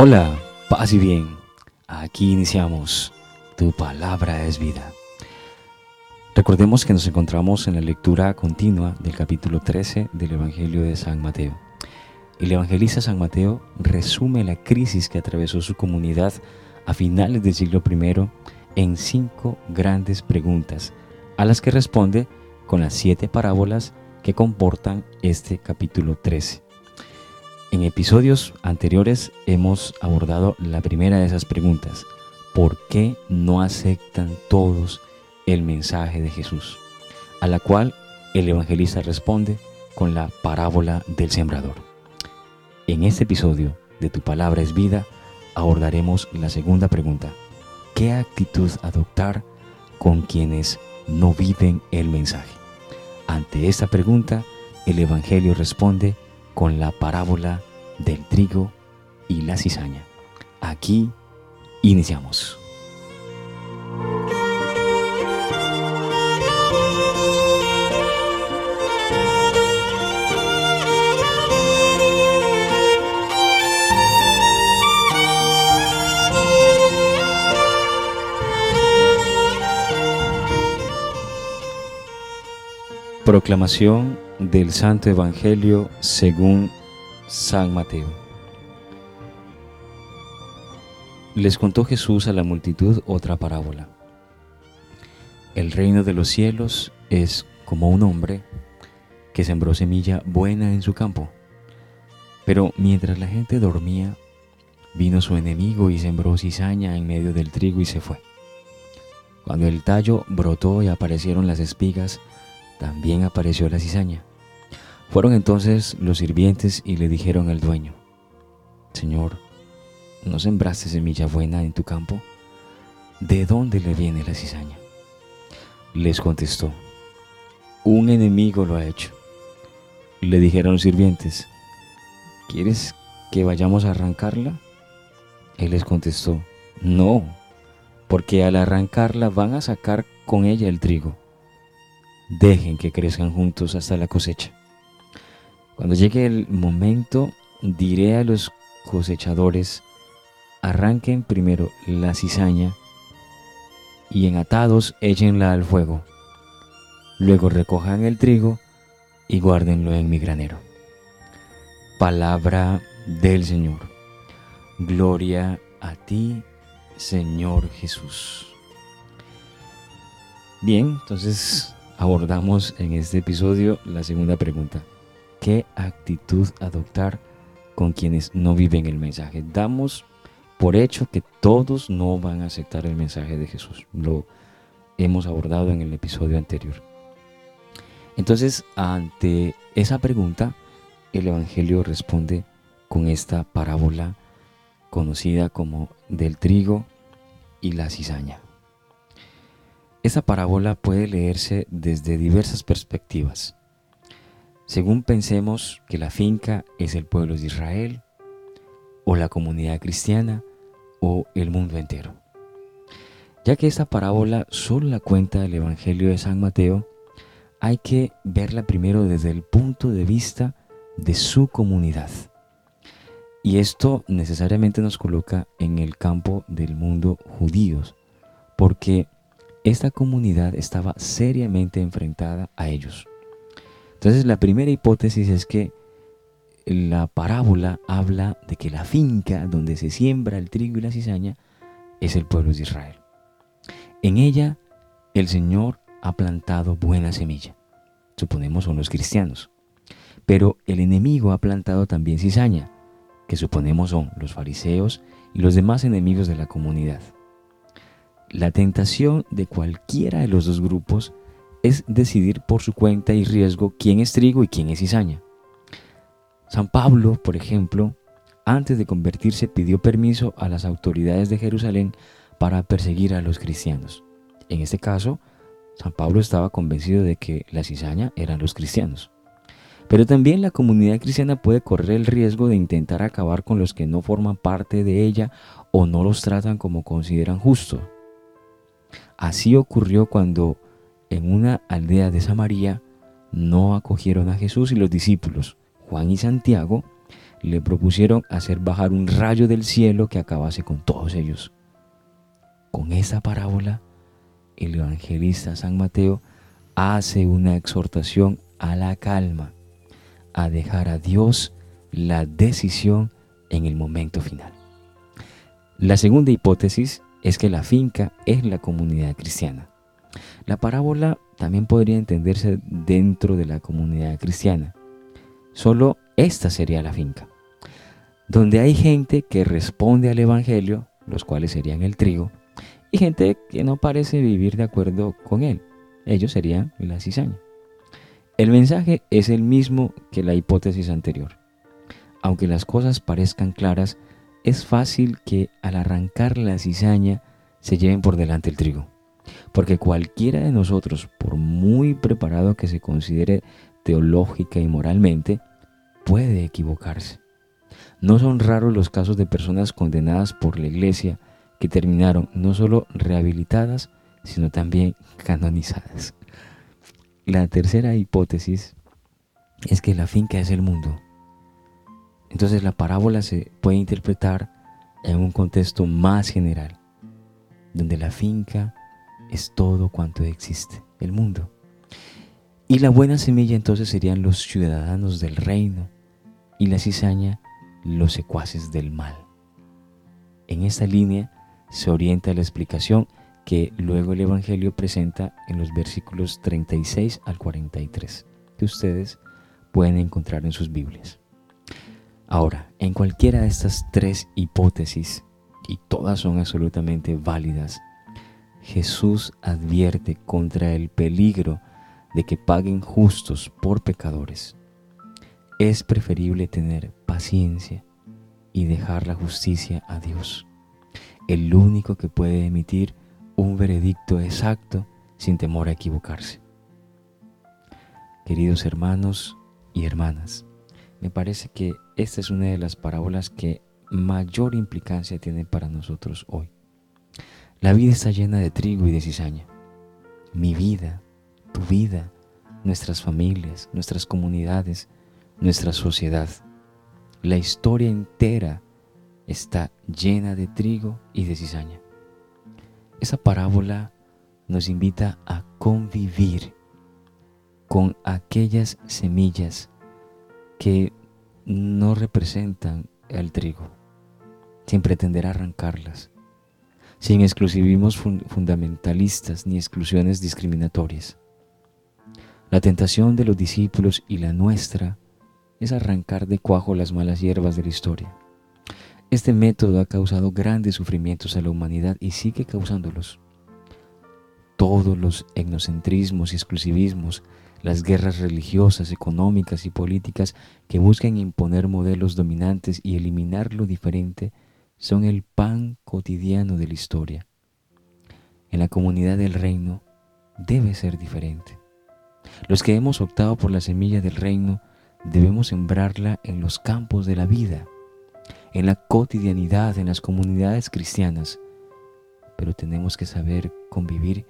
Hola, paz y bien. Aquí iniciamos. Tu palabra es vida. Recordemos que nos encontramos en la lectura continua del capítulo 13 del Evangelio de San Mateo. El evangelista San Mateo resume la crisis que atravesó su comunidad a finales del siglo I en cinco grandes preguntas, a las que responde con las siete parábolas que comportan este capítulo 13. En episodios anteriores hemos abordado la primera de esas preguntas. ¿Por qué no aceptan todos el mensaje de Jesús? A la cual el evangelista responde con la parábola del sembrador. En este episodio de Tu palabra es vida abordaremos la segunda pregunta. ¿Qué actitud adoptar con quienes no viven el mensaje? Ante esta pregunta, el Evangelio responde con la parábola del trigo y la cizaña. Aquí iniciamos. Proclamación del Santo Evangelio según San Mateo. Les contó Jesús a la multitud otra parábola. El reino de los cielos es como un hombre que sembró semilla buena en su campo. Pero mientras la gente dormía, vino su enemigo y sembró cizaña en medio del trigo y se fue. Cuando el tallo brotó y aparecieron las espigas, también apareció la cizaña. Fueron entonces los sirvientes y le dijeron al dueño, Señor, ¿no sembraste semilla buena en tu campo? ¿De dónde le viene la cizaña? Les contestó, un enemigo lo ha hecho. Le dijeron los sirvientes, ¿quieres que vayamos a arrancarla? Él les contestó, no, porque al arrancarla van a sacar con ella el trigo. Dejen que crezcan juntos hasta la cosecha. Cuando llegue el momento, diré a los cosechadores, arranquen primero la cizaña y en atados échenla al fuego. Luego recojan el trigo y guárdenlo en mi granero. Palabra del Señor. Gloria a ti, Señor Jesús. Bien, entonces abordamos en este episodio la segunda pregunta qué actitud adoptar con quienes no viven el mensaje. Damos por hecho que todos no van a aceptar el mensaje de Jesús. Lo hemos abordado en el episodio anterior. Entonces, ante esa pregunta, el Evangelio responde con esta parábola conocida como del trigo y la cizaña. Esta parábola puede leerse desde diversas perspectivas según pensemos que la finca es el pueblo de Israel, o la comunidad cristiana, o el mundo entero. Ya que esta parábola solo la cuenta el Evangelio de San Mateo, hay que verla primero desde el punto de vista de su comunidad. Y esto necesariamente nos coloca en el campo del mundo judíos, porque esta comunidad estaba seriamente enfrentada a ellos. Entonces la primera hipótesis es que la parábola habla de que la finca donde se siembra el trigo y la cizaña es el pueblo de Israel. En ella el Señor ha plantado buena semilla. Suponemos son los cristianos. Pero el enemigo ha plantado también cizaña, que suponemos son los fariseos y los demás enemigos de la comunidad. La tentación de cualquiera de los dos grupos es decidir por su cuenta y riesgo quién es trigo y quién es cizaña. San Pablo, por ejemplo, antes de convertirse pidió permiso a las autoridades de Jerusalén para perseguir a los cristianos. En este caso, San Pablo estaba convencido de que la cizaña eran los cristianos. Pero también la comunidad cristiana puede correr el riesgo de intentar acabar con los que no forman parte de ella o no los tratan como consideran justo. Así ocurrió cuando en una aldea de Samaria no acogieron a Jesús y los discípulos, Juan y Santiago, le propusieron hacer bajar un rayo del cielo que acabase con todos ellos. Con esa parábola, el evangelista San Mateo hace una exhortación a la calma, a dejar a Dios la decisión en el momento final. La segunda hipótesis es que la finca es la comunidad cristiana. La parábola también podría entenderse dentro de la comunidad cristiana. Solo esta sería la finca, donde hay gente que responde al Evangelio, los cuales serían el trigo, y gente que no parece vivir de acuerdo con él. Ellos serían la cizaña. El mensaje es el mismo que la hipótesis anterior. Aunque las cosas parezcan claras, es fácil que al arrancar la cizaña se lleven por delante el trigo. Porque cualquiera de nosotros, por muy preparado que se considere teológica y moralmente, puede equivocarse. No son raros los casos de personas condenadas por la iglesia que terminaron no solo rehabilitadas, sino también canonizadas. La tercera hipótesis es que la finca es el mundo. Entonces la parábola se puede interpretar en un contexto más general, donde la finca es todo cuanto existe, el mundo. Y la buena semilla entonces serían los ciudadanos del reino y la cizaña los secuaces del mal. En esta línea se orienta la explicación que luego el Evangelio presenta en los versículos 36 al 43, que ustedes pueden encontrar en sus Biblias. Ahora, en cualquiera de estas tres hipótesis, y todas son absolutamente válidas, Jesús advierte contra el peligro de que paguen justos por pecadores. Es preferible tener paciencia y dejar la justicia a Dios el único que puede emitir un veredicto exacto sin temor a equivocarse. Queridos hermanos y hermanas, me parece que esta es una de las parábolas que mayor implicancia tiene para nosotros hoy. La vida está llena de trigo y de cizaña. Mi vida, tu vida, nuestras familias, nuestras comunidades, nuestra sociedad, la historia entera está llena de trigo y de cizaña. Esa parábola nos invita a convivir con aquellas semillas que no representan el trigo, sin pretender arrancarlas, sin exclusivismos fundamentalistas ni exclusiones discriminatorias. La tentación de los discípulos y la nuestra es arrancar de cuajo las malas hierbas de la historia este método ha causado grandes sufrimientos a la humanidad y sigue causándolos. Todos los etnocentrismos y exclusivismos, las guerras religiosas, económicas y políticas que buscan imponer modelos dominantes y eliminar lo diferente son el pan cotidiano de la historia. En la comunidad del reino debe ser diferente. Los que hemos optado por la semilla del reino debemos sembrarla en los campos de la vida en la cotidianidad, en las comunidades cristianas, pero tenemos que saber convivir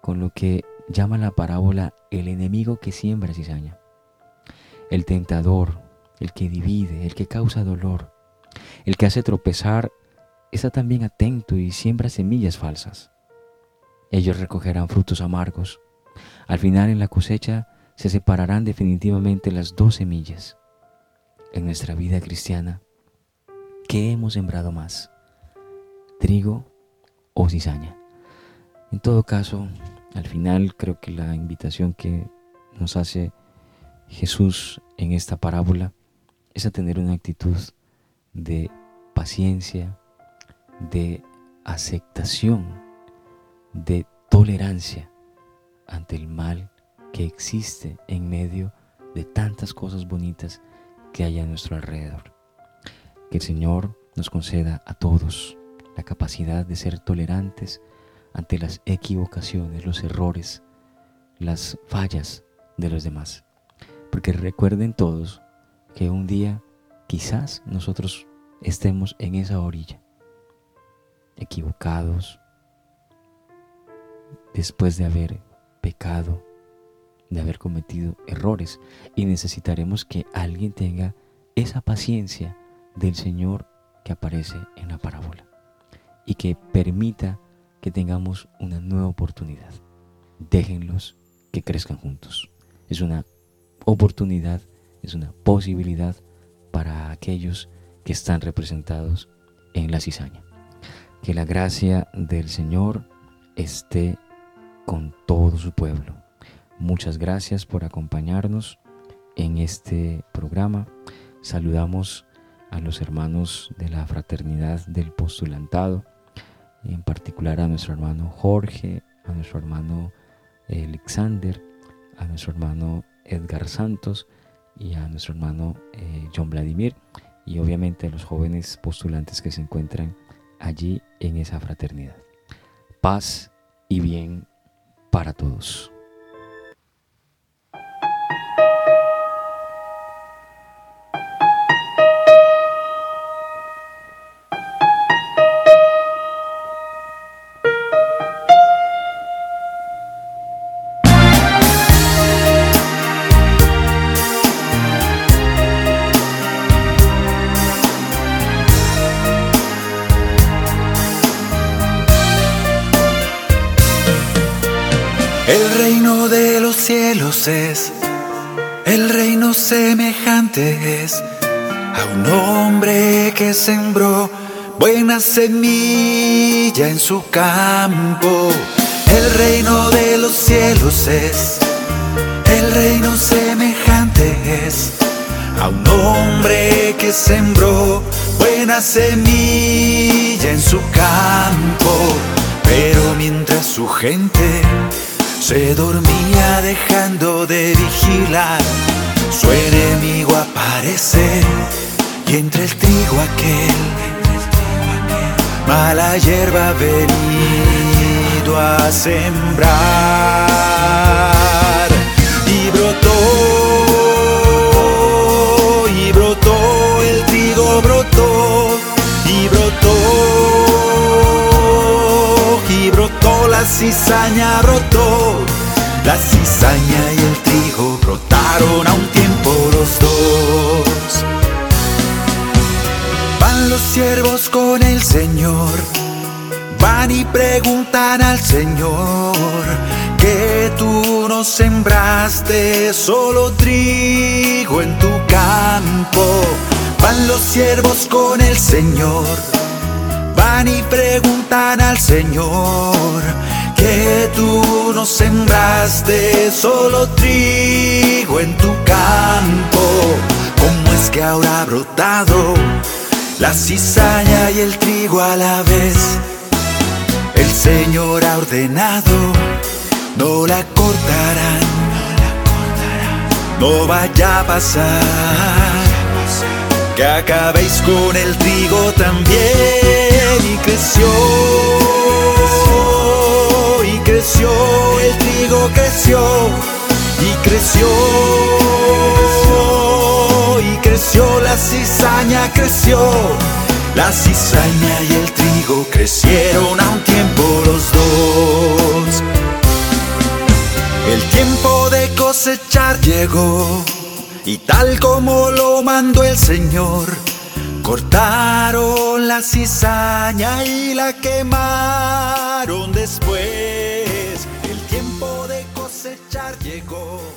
con lo que llama la parábola el enemigo que siembra cizaña. El tentador, el que divide, el que causa dolor, el que hace tropezar, está también atento y siembra semillas falsas. Ellos recogerán frutos amargos. Al final en la cosecha se separarán definitivamente las dos semillas. en nuestra vida cristiana, ¿qué hemos sembrado más? ¿Trigo o cizaña? En todo caso, al final creo que la invitación que nos hace Jesús en esta parábola es a tener una actitud de paciencia, de aceptación, de tolerancia ante el mal que existe en medio de tantas cosas bonitas que hay a nuestro alrededor. Que el Señor nos conceda a todos la capacidad de ser tolerantes ante las equivocaciones, los errores, las fallas de los demás. Porque recuerden todos que un día quizás nosotros estemos en esa orilla, equivocados, después de haber pecado, de haber cometido errores, y necesitaremos que alguien tenga esa paciencia del Señor que aparece en la parábola y que permita que tengamos una nueva oportunidad. Déjenlos que crezcan juntos. Es una oportunidad, es una posibilidad para aquellos que están representados en la cizaña. Que la gracia del Señor esté con todo su pueblo. Muchas gracias por acompañarnos en este programa. Saludamos a los hermanos de la fraternidad del postulantado, en particular a nuestro hermano Jorge, a nuestro hermano Alexander, a nuestro hermano Edgar Santos y a nuestro hermano eh, John Vladimir y obviamente a los jóvenes postulantes que se encuentran allí en esa fraternidad. Paz y bien para todos. Cielos es, el reino semejante es a un hombre que sembró buena semilla en su campo. El reino de los cielos es, el reino semejante es a un hombre que sembró buena semilla en su campo. Pero mientras su gente se dormía dejando de vigilar. Su enemigo aparece y entre el trigo aquel, mala hierba venido a sembrar. Cizaña brotó la cizaña y el trigo brotaron a un tiempo los dos. Van los siervos con el Señor, van y preguntan al Señor que tú no sembraste solo trigo en tu campo. Van los siervos con el Señor, van y preguntan al Señor que tú no sembraste solo trigo en tu campo. ¿Cómo es que ahora ha brotado la cizaña y el trigo a la vez? El Señor ha ordenado, no la cortarán, no vaya a pasar. Que acabéis con el trigo también y creció creció, el trigo creció y creció y creció, la cizaña creció. La cizaña y el trigo crecieron a un tiempo los dos. El tiempo de cosechar llegó y tal como lo mandó el Señor, cortaron la cizaña y la quemaron después llegó